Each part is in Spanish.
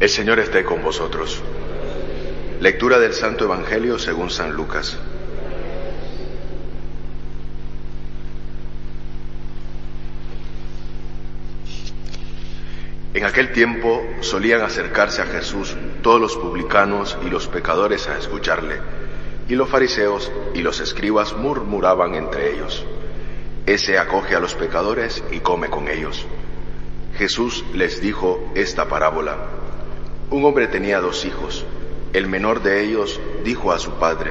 El Señor esté con vosotros. Lectura del Santo Evangelio según San Lucas. En aquel tiempo solían acercarse a Jesús todos los publicanos y los pecadores a escucharle, y los fariseos y los escribas murmuraban entre ellos. Ese acoge a los pecadores y come con ellos. Jesús les dijo esta parábola. Un hombre tenía dos hijos. El menor de ellos dijo a su padre,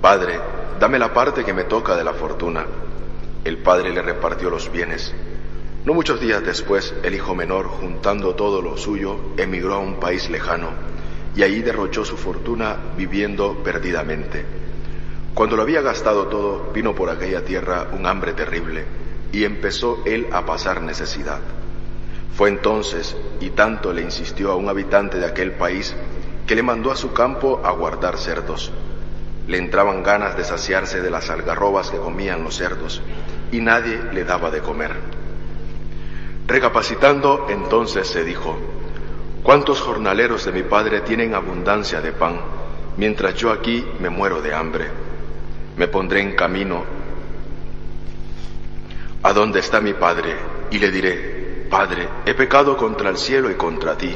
Padre, dame la parte que me toca de la fortuna. El padre le repartió los bienes. No muchos días después, el hijo menor, juntando todo lo suyo, emigró a un país lejano y allí derrochó su fortuna viviendo perdidamente. Cuando lo había gastado todo, vino por aquella tierra un hambre terrible y empezó él a pasar necesidad. Fue entonces, y tanto le insistió a un habitante de aquel país, que le mandó a su campo a guardar cerdos. Le entraban ganas de saciarse de las algarrobas que comían los cerdos, y nadie le daba de comer. Recapacitando, entonces se dijo, ¿cuántos jornaleros de mi padre tienen abundancia de pan, mientras yo aquí me muero de hambre? Me pondré en camino a donde está mi padre, y le diré, Padre, he pecado contra el cielo y contra ti,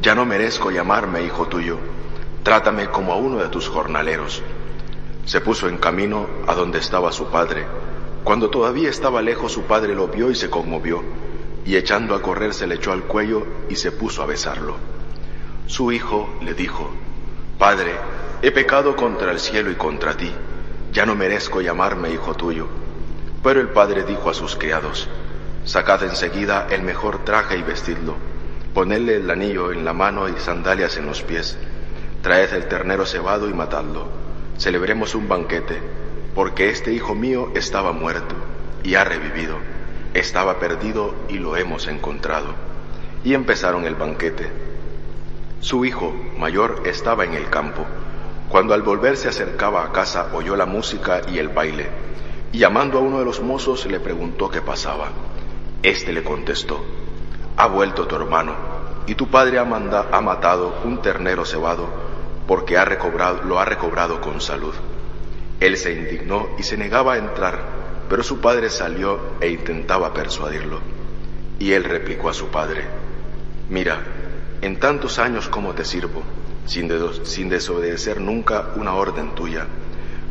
ya no merezco llamarme hijo tuyo, trátame como a uno de tus jornaleros. Se puso en camino a donde estaba su padre. Cuando todavía estaba lejos su padre lo vio y se conmovió, y echando a correr se le echó al cuello y se puso a besarlo. Su hijo le dijo, Padre, he pecado contra el cielo y contra ti, ya no merezco llamarme hijo tuyo. Pero el padre dijo a sus criados, Sacad enseguida el mejor traje y vestidlo, ponedle el anillo en la mano y sandalias en los pies, traed el ternero cebado y matadlo, celebremos un banquete, porque este hijo mío estaba muerto y ha revivido, estaba perdido y lo hemos encontrado. Y empezaron el banquete. Su hijo mayor estaba en el campo. Cuando al volver se acercaba a casa oyó la música y el baile, y llamando a uno de los mozos le preguntó qué pasaba. Este le contestó, ha vuelto tu hermano, y tu padre ha, ha matado un ternero cebado, porque ha recobrado, lo ha recobrado con salud. Él se indignó y se negaba a entrar, pero su padre salió e intentaba persuadirlo. Y él replicó a su padre, mira, en tantos años como te sirvo, sin, sin desobedecer nunca una orden tuya,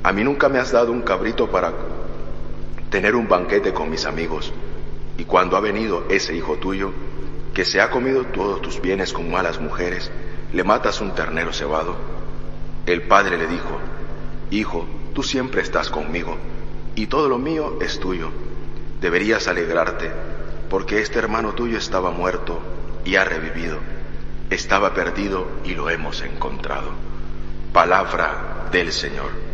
a mí nunca me has dado un cabrito para tener un banquete con mis amigos. Y cuando ha venido ese hijo tuyo, que se ha comido todos tus bienes con malas mujeres, le matas un ternero cebado. El padre le dijo, Hijo, tú siempre estás conmigo, y todo lo mío es tuyo. Deberías alegrarte, porque este hermano tuyo estaba muerto y ha revivido. Estaba perdido y lo hemos encontrado. Palabra del Señor.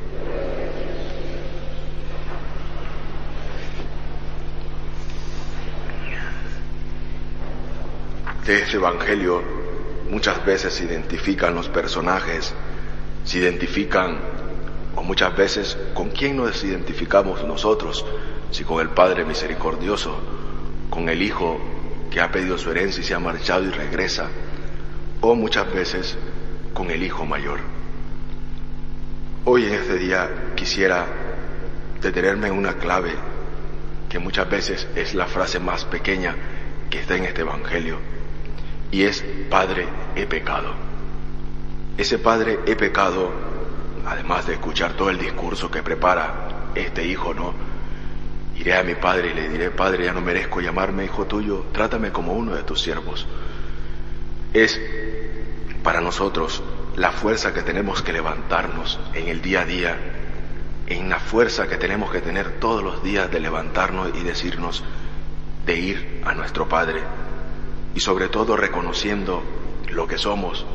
De este Evangelio muchas veces se identifican los personajes, se identifican, o muchas veces, con quién nos identificamos nosotros, si con el Padre misericordioso, con el Hijo que ha pedido su herencia y se ha marchado y regresa, o muchas veces con el Hijo mayor. Hoy en este día quisiera detenerme en una clave que muchas veces es la frase más pequeña que está en este Evangelio y es Padre, he pecado. Ese Padre, he pecado, además de escuchar todo el discurso que prepara este hijo, ¿no? Iré a mi Padre y le diré, Padre, ya no merezco llamarme hijo tuyo, trátame como uno de tus siervos. Es para nosotros la fuerza que tenemos que levantarnos en el día a día, en la fuerza que tenemos que tener todos los días de levantarnos y decirnos, de ir a nuestro Padre, y sobre todo reconociendo lo que somos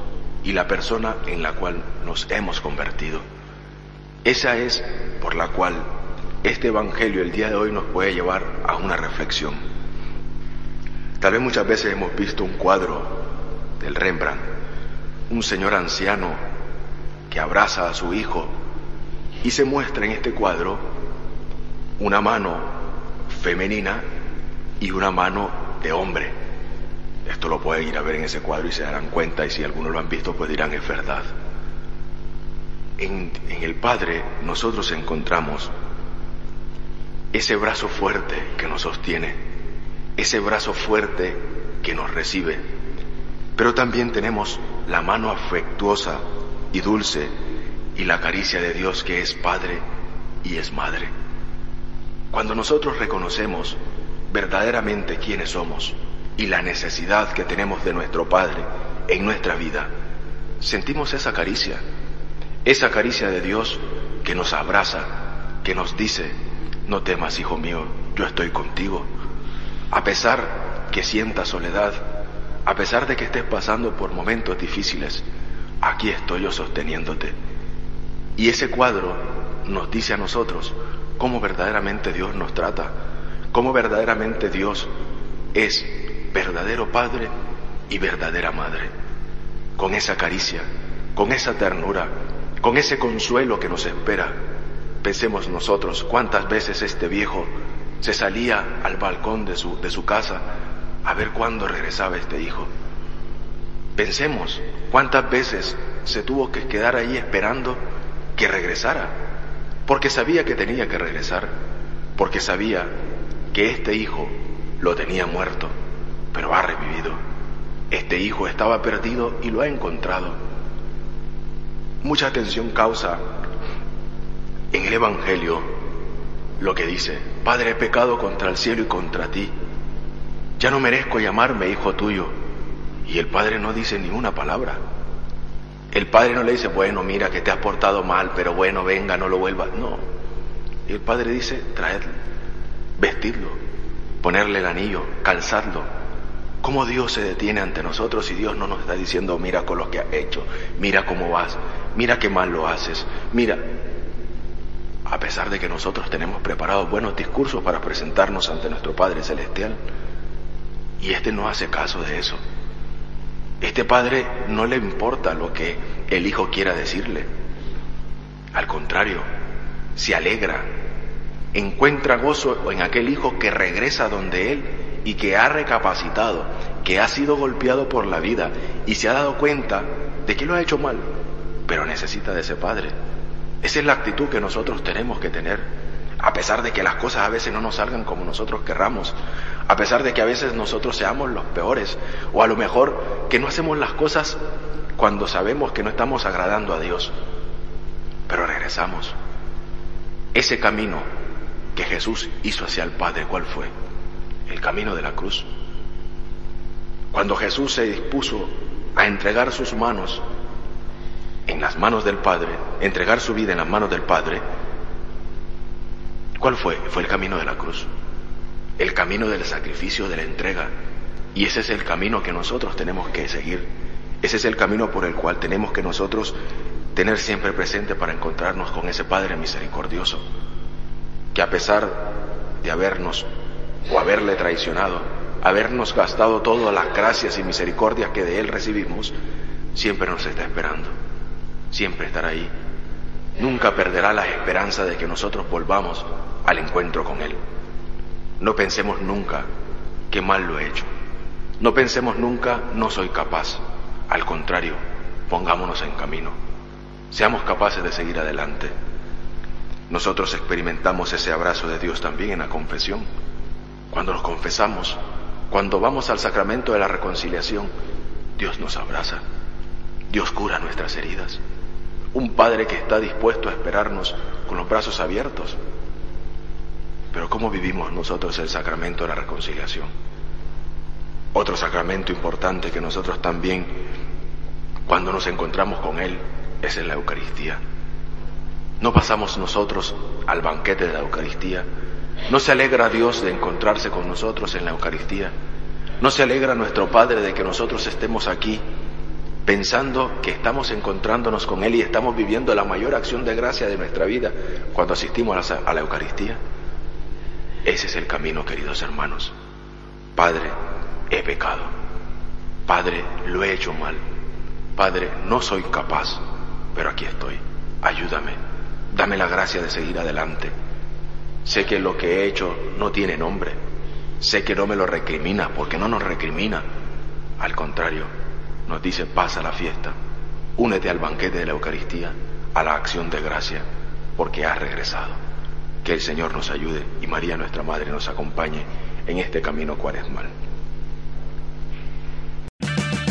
y la persona en la cual nos hemos convertido. Esa es por la cual este Evangelio el día de hoy nos puede llevar a una reflexión. Tal vez muchas veces hemos visto un cuadro del Rembrandt, un señor anciano que abraza a su hijo y se muestra en este cuadro una mano femenina y una mano de hombre. Esto lo pueden ir a ver en ese cuadro y se darán cuenta y si algunos lo han visto pues dirán es verdad. En, en el Padre nosotros encontramos ese brazo fuerte que nos sostiene, ese brazo fuerte que nos recibe, pero también tenemos la mano afectuosa y dulce y la caricia de Dios que es Padre y es Madre. Cuando nosotros reconocemos verdaderamente quiénes somos y la necesidad que tenemos de nuestro Padre en nuestra vida, sentimos esa caricia, esa caricia de Dios que nos abraza, que nos dice, no temas, hijo mío, yo estoy contigo. A pesar que sientas soledad, a pesar de que estés pasando por momentos difíciles, aquí estoy yo sosteniéndote. Y ese cuadro nos dice a nosotros cómo verdaderamente Dios nos trata, cómo verdaderamente Dios es verdadero Padre y verdadera Madre. Con esa caricia, con esa ternura, con ese consuelo que nos espera. Pensemos nosotros cuántas veces este viejo se salía al balcón de su, de su casa a ver cuándo regresaba este hijo. Pensemos cuántas veces se tuvo que quedar ahí esperando que regresara, porque sabía que tenía que regresar, porque sabía que este hijo lo tenía muerto, pero ha revivido. Este hijo estaba perdido y lo ha encontrado. Mucha atención causa en el Evangelio lo que dice, Padre, he pecado contra el cielo y contra ti. Ya no merezco llamarme hijo tuyo. Y el Padre no dice ni una palabra. El Padre no le dice, bueno, mira que te has portado mal, pero bueno, venga, no lo vuelvas. No. Y el Padre dice, traedlo, vestirlo, ponerle el anillo, calzadlo. ¿Cómo Dios se detiene ante nosotros y Dios no nos está diciendo, mira con lo que has hecho, mira cómo vas, mira qué mal lo haces, mira, a pesar de que nosotros tenemos preparados buenos discursos para presentarnos ante nuestro Padre Celestial, y este no hace caso de eso. Este padre no le importa lo que el hijo quiera decirle. Al contrario, se alegra, encuentra gozo en aquel hijo que regresa donde él y que ha recapacitado, que ha sido golpeado por la vida y se ha dado cuenta de que lo ha hecho mal, pero necesita de ese padre. Esa es la actitud que nosotros tenemos que tener, a pesar de que las cosas a veces no nos salgan como nosotros querramos, a pesar de que a veces nosotros seamos los peores, o a lo mejor que no hacemos las cosas cuando sabemos que no estamos agradando a Dios, pero regresamos. Ese camino que Jesús hizo hacia el Padre, ¿cuál fue? El camino de la cruz. Cuando Jesús se dispuso a entregar sus manos en las manos del Padre, entregar su vida en las manos del Padre, ¿cuál fue? Fue el camino de la cruz, el camino del sacrificio, de la entrega. Y ese es el camino que nosotros tenemos que seguir. Ese es el camino por el cual tenemos que nosotros tener siempre presente para encontrarnos con ese Padre misericordioso, que a pesar de habernos o haberle traicionado, habernos gastado todas las gracias y misericordias que de Él recibimos, siempre nos está esperando siempre estará ahí. Nunca perderá la esperanza de que nosotros volvamos al encuentro con Él. No pensemos nunca que mal lo he hecho. No pensemos nunca no soy capaz. Al contrario, pongámonos en camino. Seamos capaces de seguir adelante. Nosotros experimentamos ese abrazo de Dios también en la confesión. Cuando nos confesamos, cuando vamos al sacramento de la reconciliación, Dios nos abraza. Dios cura nuestras heridas un Padre que está dispuesto a esperarnos con los brazos abiertos. Pero ¿cómo vivimos nosotros el sacramento de la reconciliación? Otro sacramento importante que nosotros también, cuando nos encontramos con Él, es en la Eucaristía. No pasamos nosotros al banquete de la Eucaristía. No se alegra Dios de encontrarse con nosotros en la Eucaristía. ¿No se alegra nuestro Padre de que nosotros estemos aquí pensando que estamos encontrándonos con Él y estamos viviendo la mayor acción de gracia de nuestra vida cuando asistimos a la, a la Eucaristía? Ese es el camino, queridos hermanos. Padre, he pecado. Padre, lo he hecho mal. Padre, no soy capaz, pero aquí estoy. Ayúdame. Dame la gracia de seguir adelante. Sé que lo que he hecho no tiene nombre. Sé que no me lo recrimina, porque no nos recrimina. Al contrario, nos dice, pasa la fiesta, únete al banquete de la Eucaristía, a la acción de gracia, porque has regresado. Que el Señor nos ayude y María nuestra Madre nos acompañe en este camino cuaresmal.